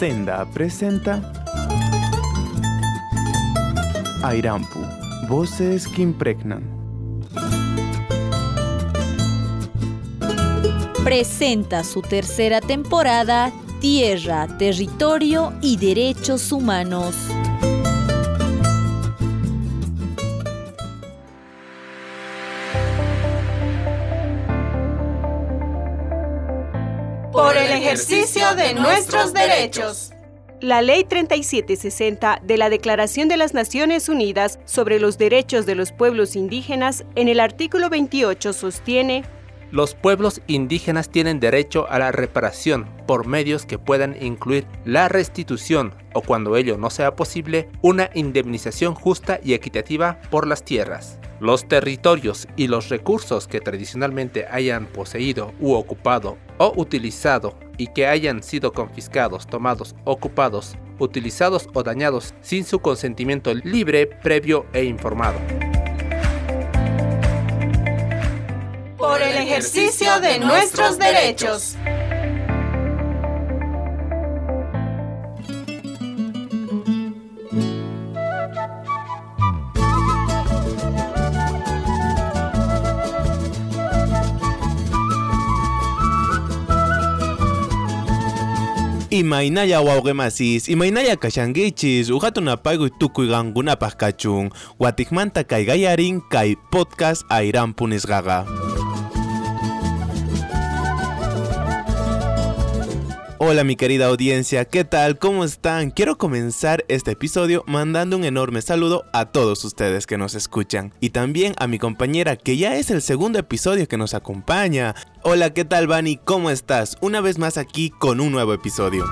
Senda presenta Airampu, voces que impregnan. Presenta su tercera temporada Tierra, Territorio y Derechos Humanos. Ejercicio de nuestros derechos. La Ley 3760 de la Declaración de las Naciones Unidas sobre los Derechos de los Pueblos Indígenas en el artículo 28 sostiene los pueblos indígenas tienen derecho a la reparación por medios que puedan incluir la restitución o cuando ello no sea posible, una indemnización justa y equitativa por las tierras. Los territorios y los recursos que tradicionalmente hayan poseído u ocupado o utilizado y que hayan sido confiscados, tomados, ocupados, utilizados o dañados sin su consentimiento libre, previo e informado. Por el ejercicio de nuestros derechos. Imaynaya wawqimasis, imaynaya kashankichis, uhatunapaykuy tukuyqankunapaq kachun, watikmanta kay gallarin kay podcast ayrampu nisqaqa. Hola mi querida audiencia, ¿qué tal? ¿Cómo están? Quiero comenzar este episodio mandando un enorme saludo a todos ustedes que nos escuchan y también a mi compañera que ya es el segundo episodio que nos acompaña. Hola, ¿qué tal Vani? ¿Cómo estás? Una vez más aquí con un nuevo episodio.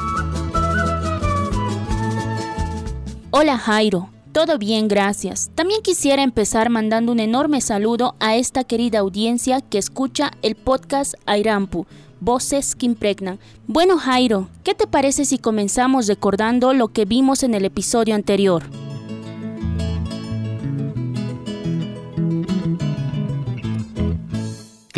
Hola Jairo, todo bien, gracias. También quisiera empezar mandando un enorme saludo a esta querida audiencia que escucha el podcast Airampu Voces que impregnan. Bueno Jairo, ¿qué te parece si comenzamos recordando lo que vimos en el episodio anterior?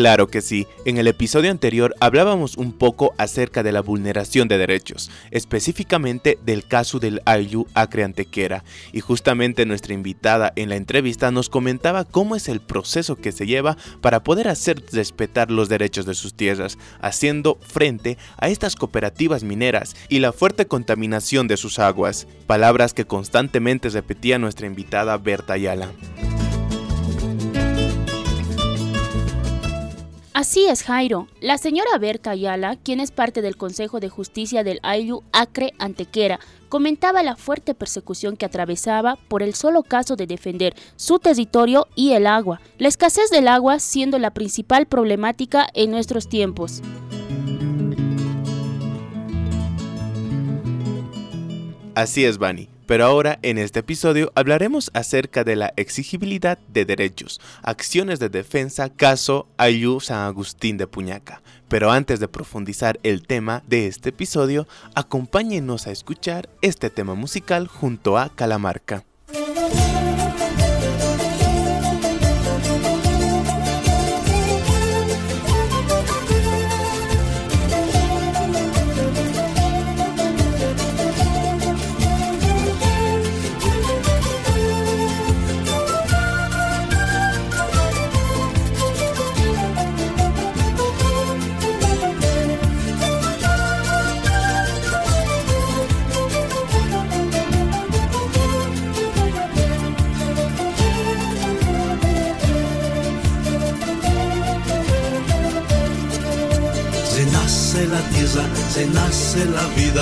Claro que sí, en el episodio anterior hablábamos un poco acerca de la vulneración de derechos, específicamente del caso del Ayu Acre Antequera, y justamente nuestra invitada en la entrevista nos comentaba cómo es el proceso que se lleva para poder hacer respetar los derechos de sus tierras, haciendo frente a estas cooperativas mineras y la fuerte contaminación de sus aguas, palabras que constantemente repetía nuestra invitada Berta Ayala. Así es, Jairo. La señora Berta Ayala, quien es parte del Consejo de Justicia del Ayllu Acre Antequera, comentaba la fuerte persecución que atravesaba por el solo caso de defender su territorio y el agua, la escasez del agua siendo la principal problemática en nuestros tiempos. Así es, Bani. Pero ahora en este episodio hablaremos acerca de la exigibilidad de derechos, acciones de defensa, caso Ayú San Agustín de Puñaca. Pero antes de profundizar el tema de este episodio, acompáñenos a escuchar este tema musical junto a Calamarca.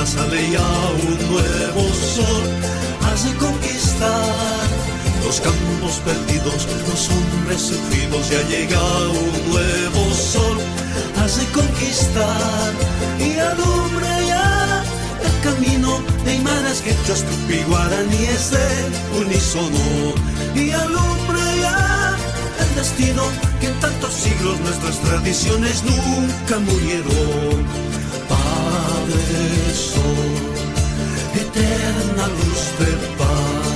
Sale ya un nuevo sol, hace conquistar los campos perdidos, los hombres sufridos, ya llega un nuevo sol, hace conquistar y alumbra ya el camino. De Imaras, Quechas, Tupi, Guaraníes de unísono. Y alumbra ya el destino que en tantos siglos nuestras tradiciones nunca murieron Padre Sol, eterna luz de paz.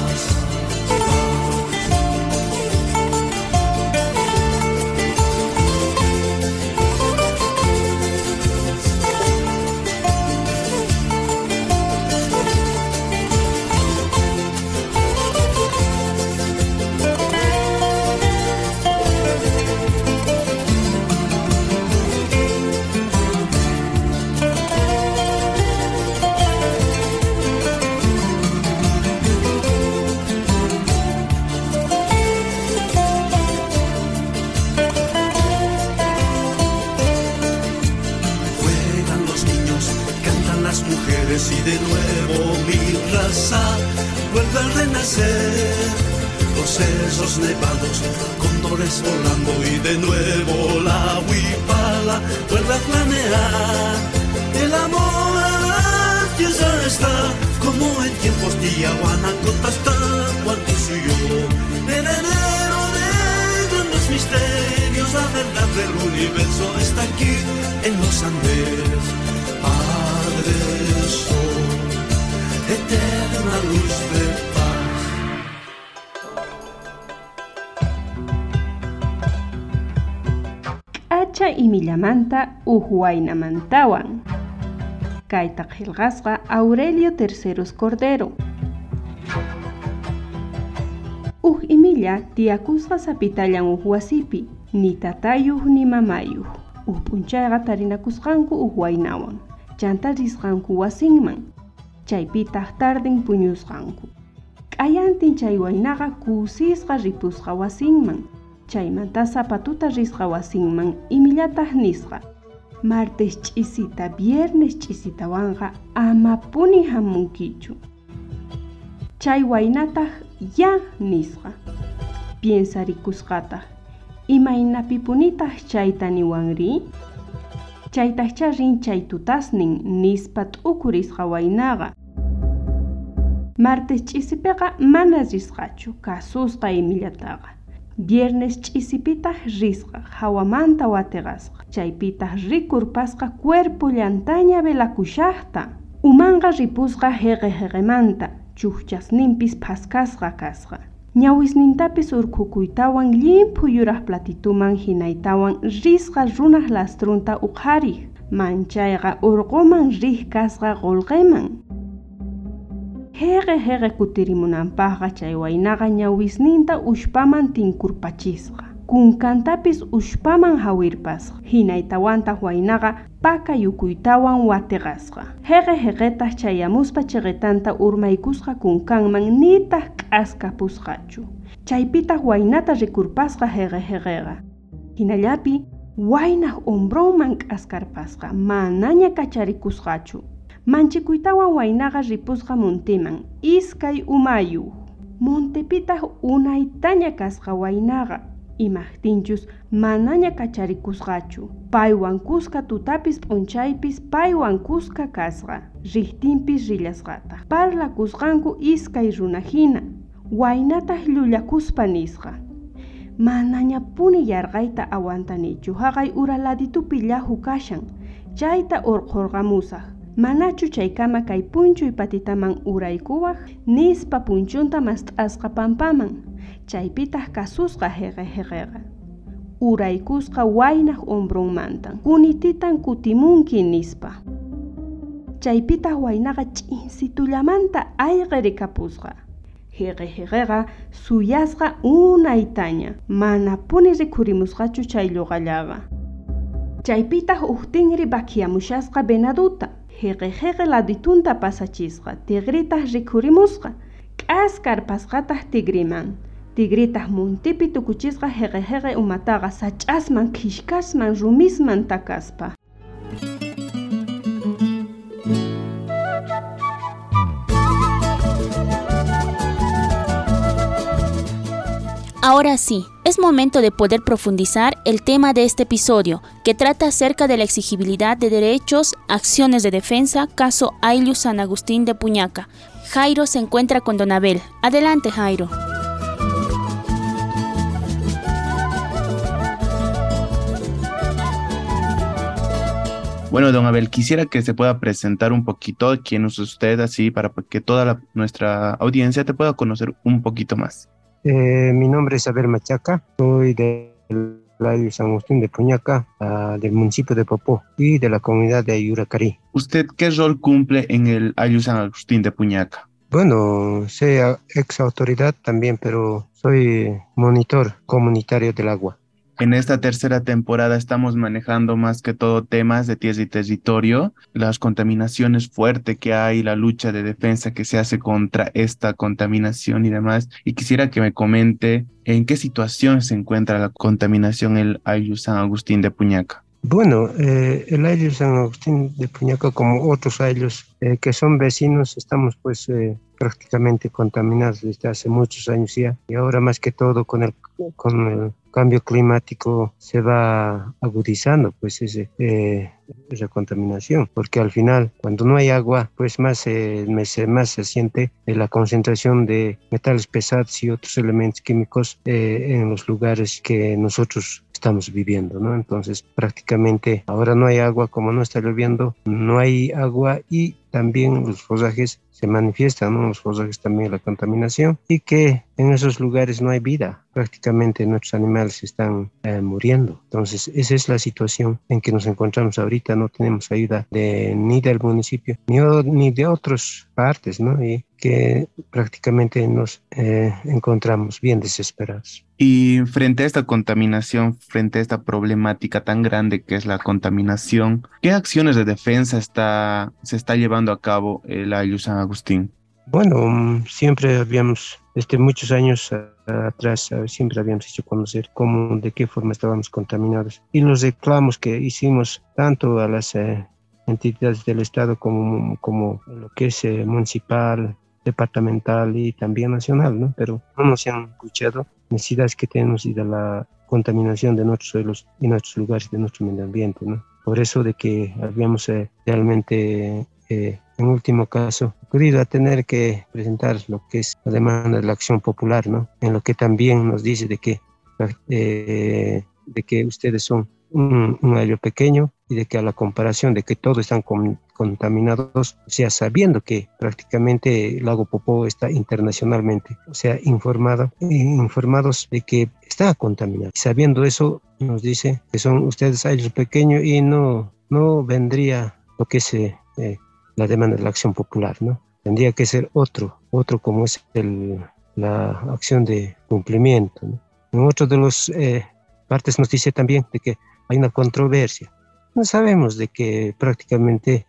Cerros nevados, condores volando y de nuevo la huipala vuelve a planear. El amor a la tierra está como en tiempos de Yaguanaco, hasta cuando yo. En enero de grandes misterios, la verdad del universo Millamanta Uhuaynamantawan. Kaita qillqasqa Aurelio Terceros Cordero. Uj imilla tiyakusqa sapitallan uj wasipi, ni tatayuj ni mamayuj. Uj p'unchayqa tarinakusqanku uj waynawan, chanta risqanku wasinman. Chaypitaq tarden puñusqanku. K'ayantin chay waynaqa kusisqa ripusqa. Chaymanta zapatuta risqa wasinman imillataq nisqa. martes ch'isita viernes ch'isitawanqa amapuni hamunkichu. Chay waynataq ya nisqa. Piensarikusqataq imaynapipunitaq chayta niwanri chaytaqcha rin chay tutasnin nispa t'ukurisqa waynaqa. Martes ch'isipiqa mana risqachu kasusqa imillataqa Viernes ch'isipitaq risqa hawamanta watiqasqa chaypitaq rikurpasqa cuerpo llantaña velakushaqta umanqa ripusqa heqe heqemanta chuqchasninpis phaskasqa kasqa. Ñawisnintapis urqukuytawan limpu yuraq platituman hinaytawan risqa runaq lastrunta uqhariq manchayqa urquman riq kasqa qolqeman Heqe heqe kutirimunanpaqqa chay waynaqa ñawisninta ushpaman tinkurpachisqa. Kunkantapis ushpaman hawirpasqa. Hinaytawantaq waynaqa paka yukuytawan watiqasqa. Heqe heqetaq chayamuspa chiqitanta urmaykusqa kunkanman nitaq k'askapusqachu. Chaypitaq waynata rikurpasqa heqe heqeqa. Hinallapi waynaq umbronman k'askarpasqa manaña kacharikusqachu. Manchikuytawan waynaqa ripusqa muntiman iskay umayu Montepitaq unaytaña kasqa waynaqa imaqtinchus manaña kacharikusqachu. Paywan kusqa tutapis p'unchaypis paywan kusqa kasqa riqtinpis rillasqata parlakusqanku iskay runa hina waynataq llullakuspa nisqa. Manañapuni yarqayta awantanichu haqay uraladitupi llahu kashan chayta urqurqamusaq Manachu chaykama kay punchuy patitaman uraykuwaq nispa punchunta mast'asqa pampaman chaypitaq kasusqa heqe heqeqa uraykusqa waynaq umbrunmantan. Kunititan kutimunki nispa. Chaypitaq waynaqa ch'insitullamanta ayqi rikapusqa heqe heqeqa suyasqa unaytaña mana puni rikhurimusqachu chay lluqallaqa chaypitaq huktinri bakiyamushasqa venaduta jeqe la laditunta pasachisqa tigritah rikurimusqa k'askar pasqatah tigriman. Tigritah muntipi tukuchisqa jeqe jeqe umataqa sach'asman khishkasman rumisman takaspa. Ahora sí, es momento de poder profundizar el tema de este episodio, que trata acerca de la exigibilidad de derechos, acciones de defensa, caso Aylus San Agustín de Puñaca. Jairo se encuentra con Don Abel. Adelante, Jairo. Bueno, don Abel, quisiera que se pueda presentar un poquito quién es usted, así para que toda nuestra audiencia te pueda conocer un poquito más. Eh, mi nombre es Abel Machaca, soy del de San Agustín de Puñaca, uh, del municipio de Popó y de la comunidad de Ayuracarí. ¿Usted qué rol cumple en el Ayu San Agustín de Puñaca? Bueno, soy ex autoridad también, pero soy monitor comunitario del agua. En esta tercera temporada estamos manejando más que todo temas de tierra y territorio, las contaminaciones fuertes que hay, la lucha de defensa que se hace contra esta contaminación y demás. Y quisiera que me comente en qué situación se encuentra la contaminación en el Ayu San Agustín de Puñaca. Bueno, eh, el aire San Agustín de Puñaca, como otros aires eh, que son vecinos, estamos pues eh, prácticamente contaminados desde hace muchos años ya. Y ahora más que todo con el, con el cambio climático se va agudizando pues ese, esa contaminación, porque al final cuando no hay agua pues más, más se siente la concentración de metales pesados y otros elementos químicos en los lugares que nosotros estamos viviendo, ¿no? Entonces prácticamente ahora no hay agua, como no está lloviendo, no hay agua y también los fosajes se manifiestan, ¿no? Los fosajes también la contaminación y que en esos lugares no hay vida, prácticamente nuestros animales están eh, muriendo. Entonces esa es la situación en que nos encontramos ahorita, no tenemos ayuda de, ni del municipio ni, ni de otras partes, ¿no? Y que prácticamente nos eh, encontramos bien desesperados. Y frente a esta contaminación, frente a esta problemática tan grande que es la contaminación, ¿qué acciones de defensa está, se está llevando a cabo el Ayu San Agustín? Bueno, mm, siempre habíamos, desde muchos años atrás, siempre habíamos hecho conocer cómo, de qué forma estábamos contaminados. Y los reclamos que hicimos tanto a las eh, entidades del Estado como, como lo que es eh, municipal, departamental y también nacional, ¿no? Pero no nos han escuchado necesidades que tenemos y de la contaminación de nuestros suelos y nuestros lugares, de nuestro medio ambiente, ¿no? Por eso de que habíamos eh, realmente, eh, en último caso, ocurrido a tener que presentar lo que es la demanda de la acción popular, ¿no? En lo que también nos dice de que, eh, de que ustedes son un, un pequeño y de que a la comparación de que todos están contaminados, o sea, sabiendo que prácticamente el lago Popó está internacionalmente, o sea, informado, informados de que está contaminado. Sabiendo eso, nos dice que son ustedes aires pequeños y no, no vendría lo que es eh, eh, la demanda de la acción popular, ¿no? Tendría que ser otro, otro como es el, la acción de cumplimiento, ¿no? En otro de los eh, partes nos dice también de que hay una controversia. No sabemos de que prácticamente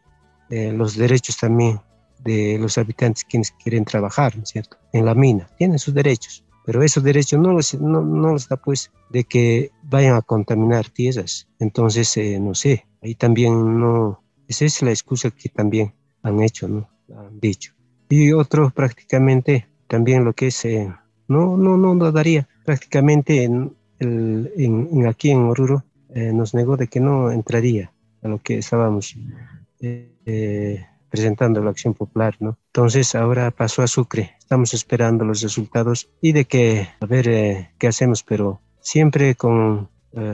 eh, los derechos también de los habitantes quienes quieren trabajar, ¿no es cierto? En la mina, tienen sus derechos, pero esos derechos no los, no, no da pues de que vayan a contaminar tierras. Entonces, eh, no sé, ahí también no, esa es la excusa que también han hecho, ¿no? Han dicho. Y otro prácticamente también lo que es, eh, no, no, no daría prácticamente en, aquí en Oruro eh, nos negó de que no entraría a lo que estábamos eh, eh, presentando la acción popular, ¿no? Entonces ahora pasó a Sucre, estamos esperando los resultados y de que, a ver qué hacemos, pero siempre con,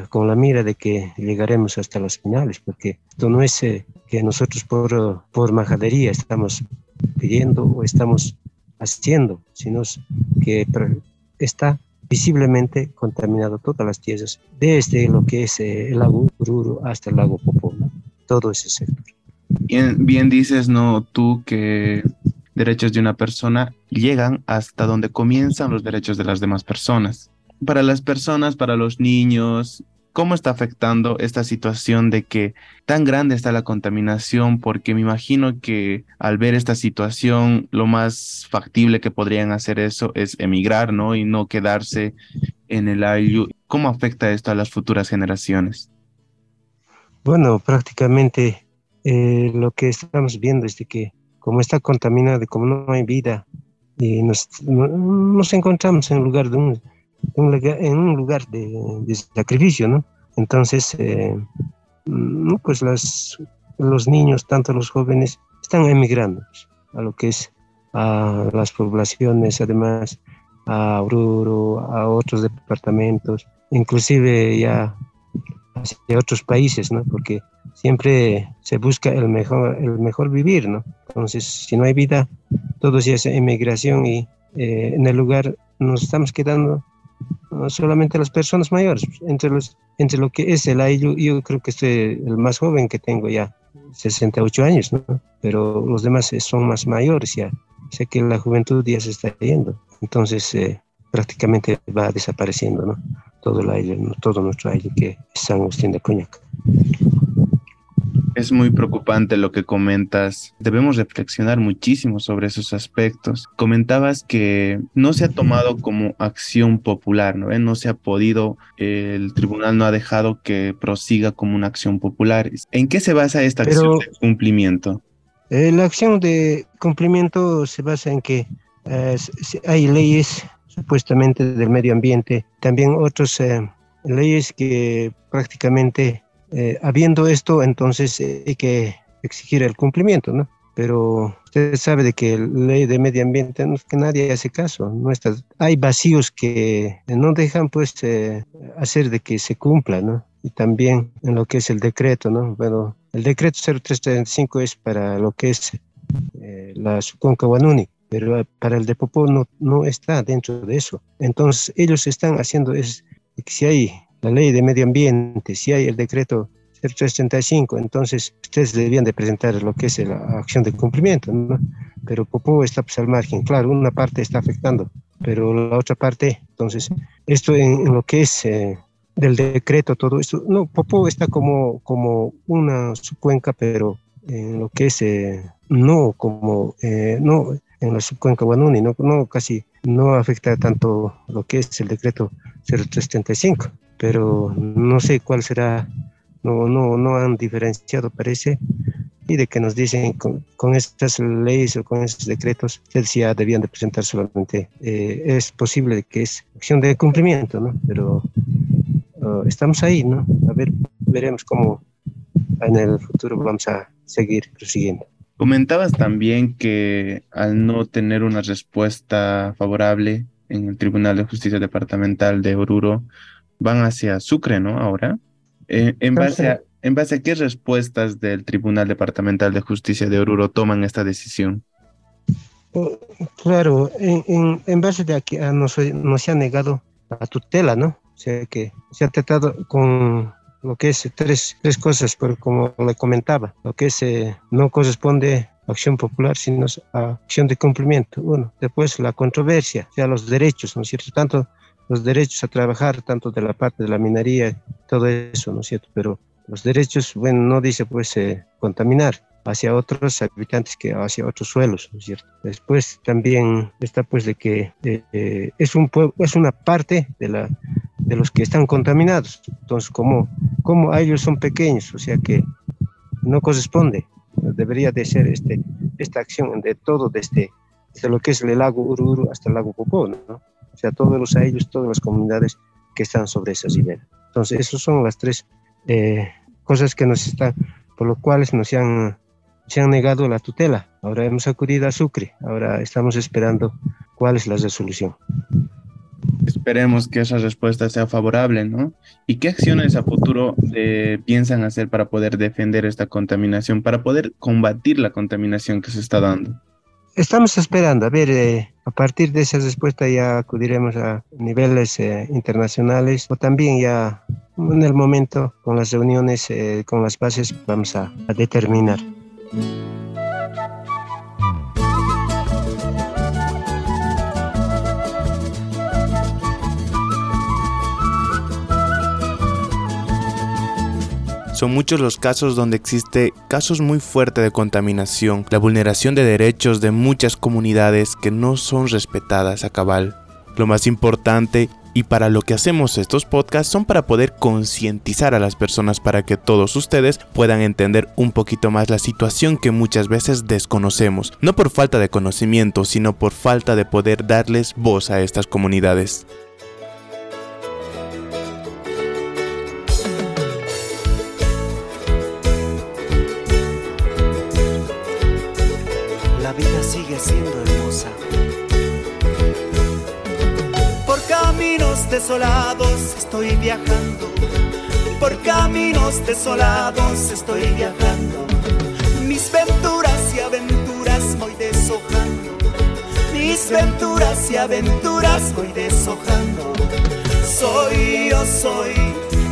con la mira de que llegaremos hasta las finales, porque esto no es que nosotros por, por majadería estamos pidiendo o estamos haciendo, sino que está visiblemente contaminado todas las tierras, desde lo que es eh, el lago Ururu hasta el lago Popó, todo ese sector. Bien, bien dices, ¿no? Tú que derechos de una persona llegan hasta donde comienzan los derechos de las demás personas. Para las personas, para los niños, ¿Cómo está afectando esta situación de que tan grande está la contaminación? Porque me imagino que al ver esta situación, lo más factible que podrían hacer eso es emigrar, ¿no? Y no quedarse en el AIU. ¿Cómo afecta esto a las futuras generaciones? Bueno, prácticamente eh, lo que estamos viendo es de que como está contaminado, como no hay vida, y nos, nos encontramos en lugar de un en un lugar de, sacrificio, ¿no? Entonces, eh, pues los niños, tanto los jóvenes, están emigrando pues, a lo que es a las poblaciones, además a Oruro, a otros departamentos, inclusive ya hacia otros países, ¿no? Porque siempre se busca el mejor, el mejor vivir, ¿no? Entonces, si no hay vida, todo hace emigración y eh, en el lugar nos estamos quedando solamente las personas mayores. Entre, los, entre lo que es el AILU, yo creo que estoy el más joven que tengo ya, 68 años, ¿no? Pero los demás son más mayores ya. Sé que la juventud ya se está yendo. Entonces, eh, prácticamente va desapareciendo, ¿no? Todo el AILU, todo nuestro AILU que es San Agustín de Coñac. Es muy preocupante lo que comentas. Debemos reflexionar muchísimo sobre esos aspectos. Comentabas que no se ha tomado como acción popular, ¿no? No se ha podido, el tribunal no ha dejado que prosiga como una acción popular. ¿En qué se basa esta acción de cumplimiento? Eh, la acción de cumplimiento se basa en que eh, hay leyes supuestamente del medio ambiente, también otras eh, leyes que prácticamente eh, habiendo esto, entonces eh, hay que exigir el cumplimiento, ¿no? Pero usted sabe de que la ley de medio ambiente no que nadie hace caso, no está, hay vacíos que no dejan pues eh, hacer de que se cumpla, ¿no? Y también en lo que es el decreto, ¿no? Bueno, el decreto 0335 es para lo que es la Suconca Guanuni, pero para el de Popó no, no está dentro de eso. Entonces ellos están haciendo es que si hay la ley de medio ambiente, si hay el decreto 0335, entonces ustedes debían de presentar lo que es la acción de cumplimiento, ¿no? Pero Popó está pues al margen, claro, una parte está afectando, pero la otra parte, entonces, esto en, lo que es eh, del decreto, todo esto, no, Popó está como, como una subcuenca, pero en lo que es, eh, no como, eh, no, en la subcuenca Guanuni, no, no, casi no afecta tanto lo que es el decreto 0335 pero no sé cuál será, no, no, no han diferenciado, parece, y de que nos dicen con, con estas leyes o con estos decretos, ya debían de presentar solamente, eh, es posible que es acción de cumplimiento, ¿no? Pero uh, estamos ahí, ¿no? A ver, veremos cómo en el futuro vamos a seguir prosiguiendo. Comentabas también que al no tener una respuesta favorable en el Tribunal de Justicia Departamental de Oruro, van hacia Sucre, ¿no? Ahora. Eh, en, base a, ¿En base a qué respuestas del Tribunal Departamental de Justicia de Oruro toman esta decisión? Oh, claro, en, en, base de que no, no se ha negado la tutela, ¿no? O sea que se ha tratado con lo que es tres, tres cosas, pero como le comentaba, lo que es, eh, no corresponde a acción popular, sino a acción de cumplimiento. Bueno, después la controversia, o sea, los derechos, ¿no es cierto? Tanto los derechos a trabajar, tanto de la parte de la minería, todo eso, ¿no es cierto? Pero los derechos, bueno, no dice pues eh, contaminar hacia otros habitantes que hacia otros suelos, ¿no es cierto? Después también está pues de que eh, eh, es, un es una parte de, la, de los que están contaminados, entonces como, como ellos son pequeños, o sea que no corresponde, debería de ser este, esta acción de todo desde, desde lo que es el lago Ururu hasta el lago Popó, ¿no? O sea, todos los a ellos, todas las comunidades que están sobre esa ribera. Entonces, esas son las tres eh, cosas que nos están, por lo cuales nos han, se han negado la tutela. Ahora hemos acudido a Sucre, ahora estamos esperando cuál es la resolución. Esperemos que esa respuesta sea favorable, ¿no? ¿Y qué acciones a futuro eh, piensan hacer para poder defender esta contaminación, para poder combatir la contaminación que se está dando? Estamos esperando, a ver, eh, a partir de esa respuesta ya acudiremos a niveles eh, internacionales o también ya en el momento con las reuniones eh, con las bases vamos a, a determinar. Son muchos los casos donde existe casos muy fuertes de contaminación, la vulneración de derechos de muchas comunidades que no son respetadas a cabal. Lo más importante y para lo que hacemos estos podcasts son para poder concientizar a las personas para que todos ustedes puedan entender un poquito más la situación que muchas veces desconocemos, no por falta de conocimiento, sino por falta de poder darles voz a estas comunidades. Desolados estoy viajando, por caminos desolados estoy viajando. Mis venturas y aventuras voy deshojando, mis venturas y aventuras voy deshojando. Soy yo soy,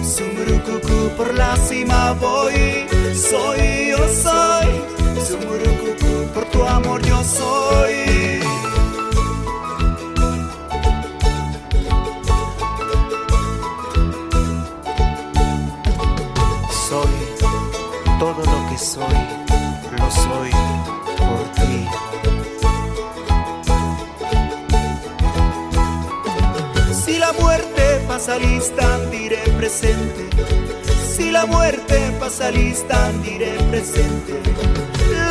Sumurucucu por la cima voy, soy yo soy, Sumurucucu por tu amor yo soy. Todo lo que soy, lo soy por ti. Si la muerte pasa lista, diré presente. La muerte pasa lista, diré presente.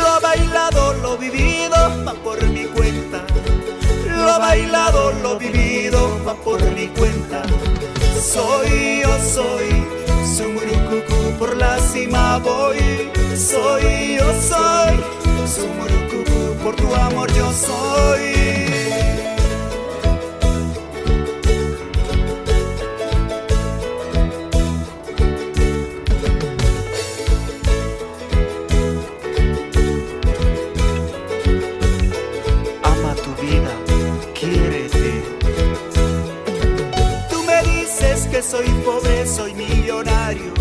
Lo bailado, lo vivido, va por mi cuenta. Lo bailado, lo vivido, va por mi cuenta. Soy yo, soy, sumurucucu por la cima voy. Soy yo, soy, sumurucucu por tu amor yo soy. Soy pobre, soy millonario.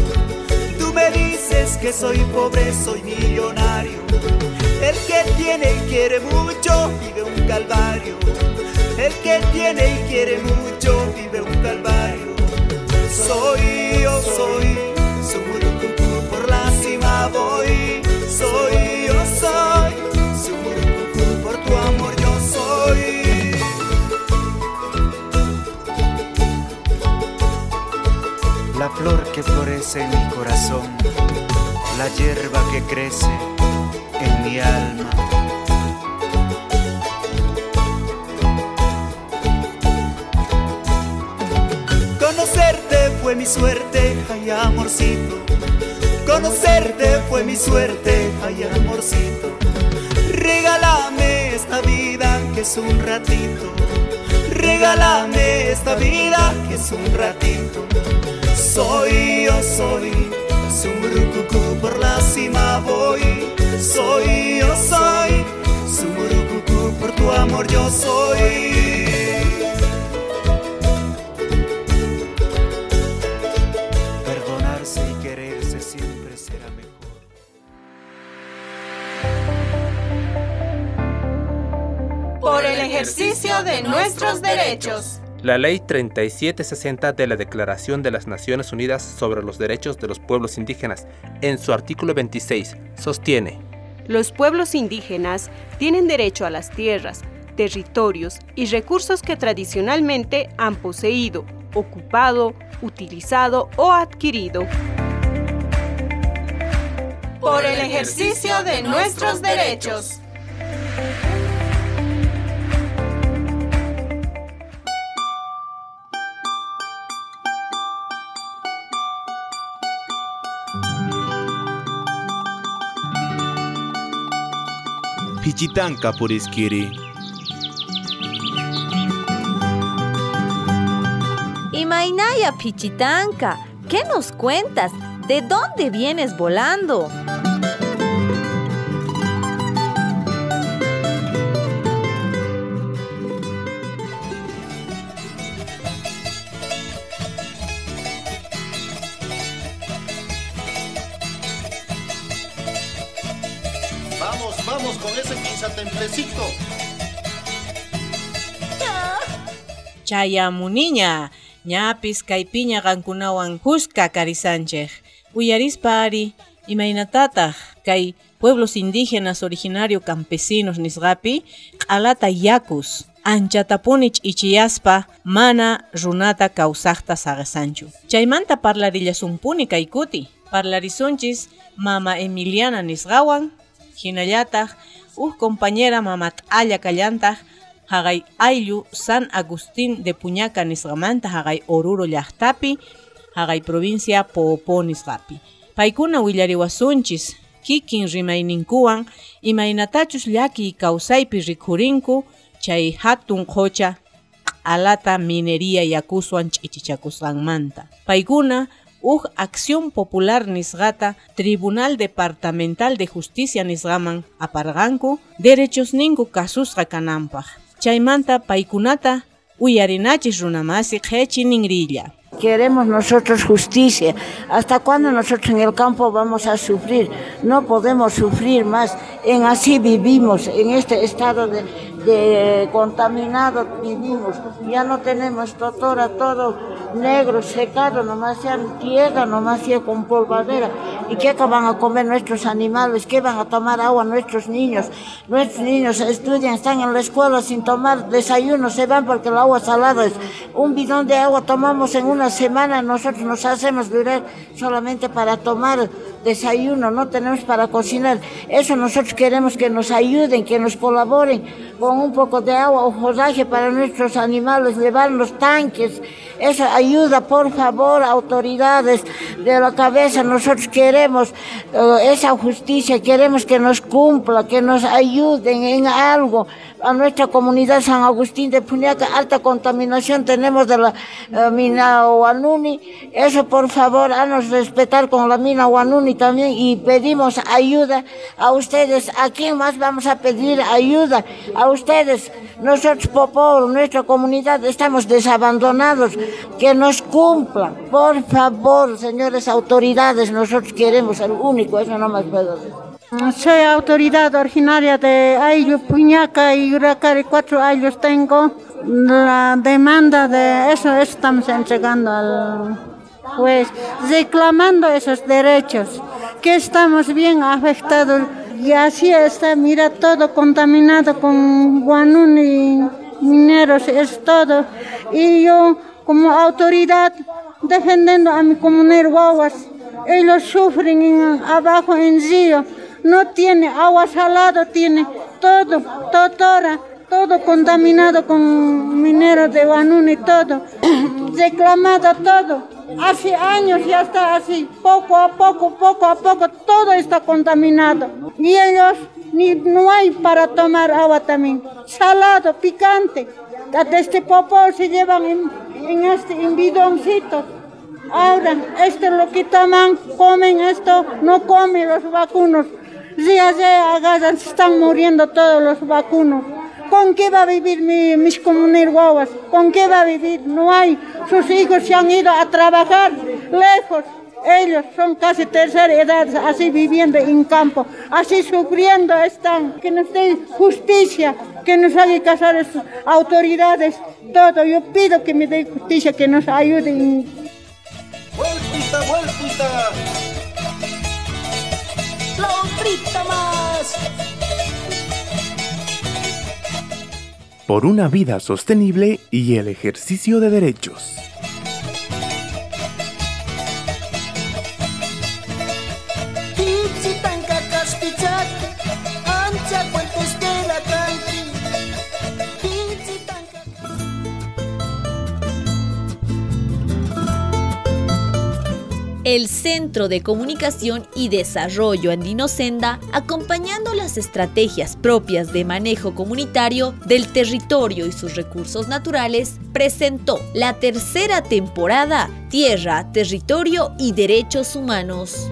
Tú me dices que soy pobre, soy millonario. El que tiene y quiere mucho vive un calvario. El que tiene y quiere mucho vive un calvario. Soy yo, soy, sumurucucu por la cima voy. Que florece en mi corazón, la hierba que crece en mi alma. Conocerte fue mi suerte, ay amorcito. Conocerte fue mi suerte, ay amorcito. Regálame esta vida que es un ratito. Regálame esta vida que es un ratito. Soy yo, soy, sumurucucu por la cima voy. Soy yo, soy, sumurucucu por tu amor yo soy. Perdonarse y quererse siempre será mejor. Por el ejercicio de nuestros derechos. La Ley 3760 de la Declaración de las Naciones Unidas sobre los Derechos de los Pueblos Indígenas, en su artículo 26, sostiene Los pueblos indígenas tienen derecho a las tierras, territorios y recursos que tradicionalmente han poseído, ocupado, utilizado o adquirido. Por el ejercicio de nuestros derechos. Pichitanka por Iskiri. Imainaya Pichitanka, ¿qué nos cuentas? ¿De dónde vienes volando? Ese pinzatemplecito. Chayamuniña, ñapis kaypiña qankunawan huska karisanchej. Uyarispari, imaynatata kay pueblos indígenas originario campesinos nisqapi q'alata yakus. Anchatapunich ichiyaspa mana runata kawsaqta saqasanchu. Chaymanta parlarillasunpuni kay kuti. Parlarisunchis mama Emiliana nisqawan, hinallataq uj compañera mama t'alla kallantaq haqay ayllu San Agustín de Puñaca nisqamanta haqay Oruro llaqtapi haqay provincia Poopó nisqapi. Paykuna willariwasunchis kikin rimayninkuwan imaynatachus llaki kawsaypi rikhurinku chay hatun qocha q'alata minería yakuswan ch'ichichakusqanmanta. Paykuna uj Acción Popular nisqata Tribunal Departamental de Justicia nisqaman aparqanku derechos ninku kasusqa kananpaq. Chaymanta paykunata uyarinachis runamasi qhechi ningrilla. Queremos nosotros justicia. ¿Hasta cuándo nosotros en el campo vamos a sufrir? No podemos sufrir más. En así vivimos, en este estado de, de contaminado vivimos. Ya no tenemos totora, todo negro, secado, nomás sea tierra, nomás sea con polvadera. ¿Y qué van a comer nuestros animales? ¿Qué van a tomar agua nuestros niños? Nuestros niños estudian, están en la escuela sin tomar desayuno, se van porque el agua salada es un bidón de agua tomamos en una semana, nosotros nos hacemos durar solamente para tomar desayuno, no tenemos para cocinar. Eso nosotros queremos que nos ayuden, que nos colaboren con un poco de agua o forraje para nuestros animales, llevar los tanques. Eso ayuda, por favor, autoridades de la cabeza. Nosotros queremos uh, esa justicia, queremos que nos cumpla, que nos ayuden en algo a nuestra comunidad San Agustín de Puñaca, alta contaminación tenemos de la uh, mina Huanuni. Eso, por favor, nos respetar con la mina Huanuni también y pedimos ayuda a ustedes. ¿A quién más vamos a pedir ayuda? A ustedes. Nosotros, Popol, nuestra comunidad, estamos desabandonados. Que nos cumplan. Por favor, señores autoridades, nosotros queremos el único, eso no más puedo decir. Soy autoridad originaria de Ayllu, Puñaca y Huracari, cuatro años tengo. La demanda de eso estamos entregando al juez, reclamando esos derechos, que estamos bien afectados y así está, mira, todo contaminado con guanún y mineros, es todo. Y yo como autoridad defendiendo a mi comunidad guaguas, ellos sufren abajo en río no tiene agua salada, tiene todo, totora, todo contaminado con mineros de Banún y todo, reclamado todo. Hace años ya está así, poco a poco, poco a poco, todo está contaminado. Y ellos ni, no hay para tomar agua también, salado, picante. Desde este popol se llevan en, en este en bidoncitos. Ahora, esto lo que toman, comen esto, no comen los vacunos. Día a día están muriendo todos los vacunos. ¿Con qué va a vivir mis comunidades guaguas? ¿Con qué va a vivir? No hay. Sus hijos se han ido a trabajar lejos. Ellos son casi tercera edad, así viviendo en campo, así sufriendo están. Que nos dé justicia, que nos haga casar esas autoridades, todo. Yo pido que me dé justicia, que nos ayuden. ¡Vueltita, vueltita! Más. Por una vida sostenible y el ejercicio de derechos. El Centro de Comunicación y Desarrollo Andino Senda, acompañando las estrategias propias de manejo comunitario del territorio y sus recursos naturales, presentó la tercera temporada Tierra, Territorio y Derechos Humanos.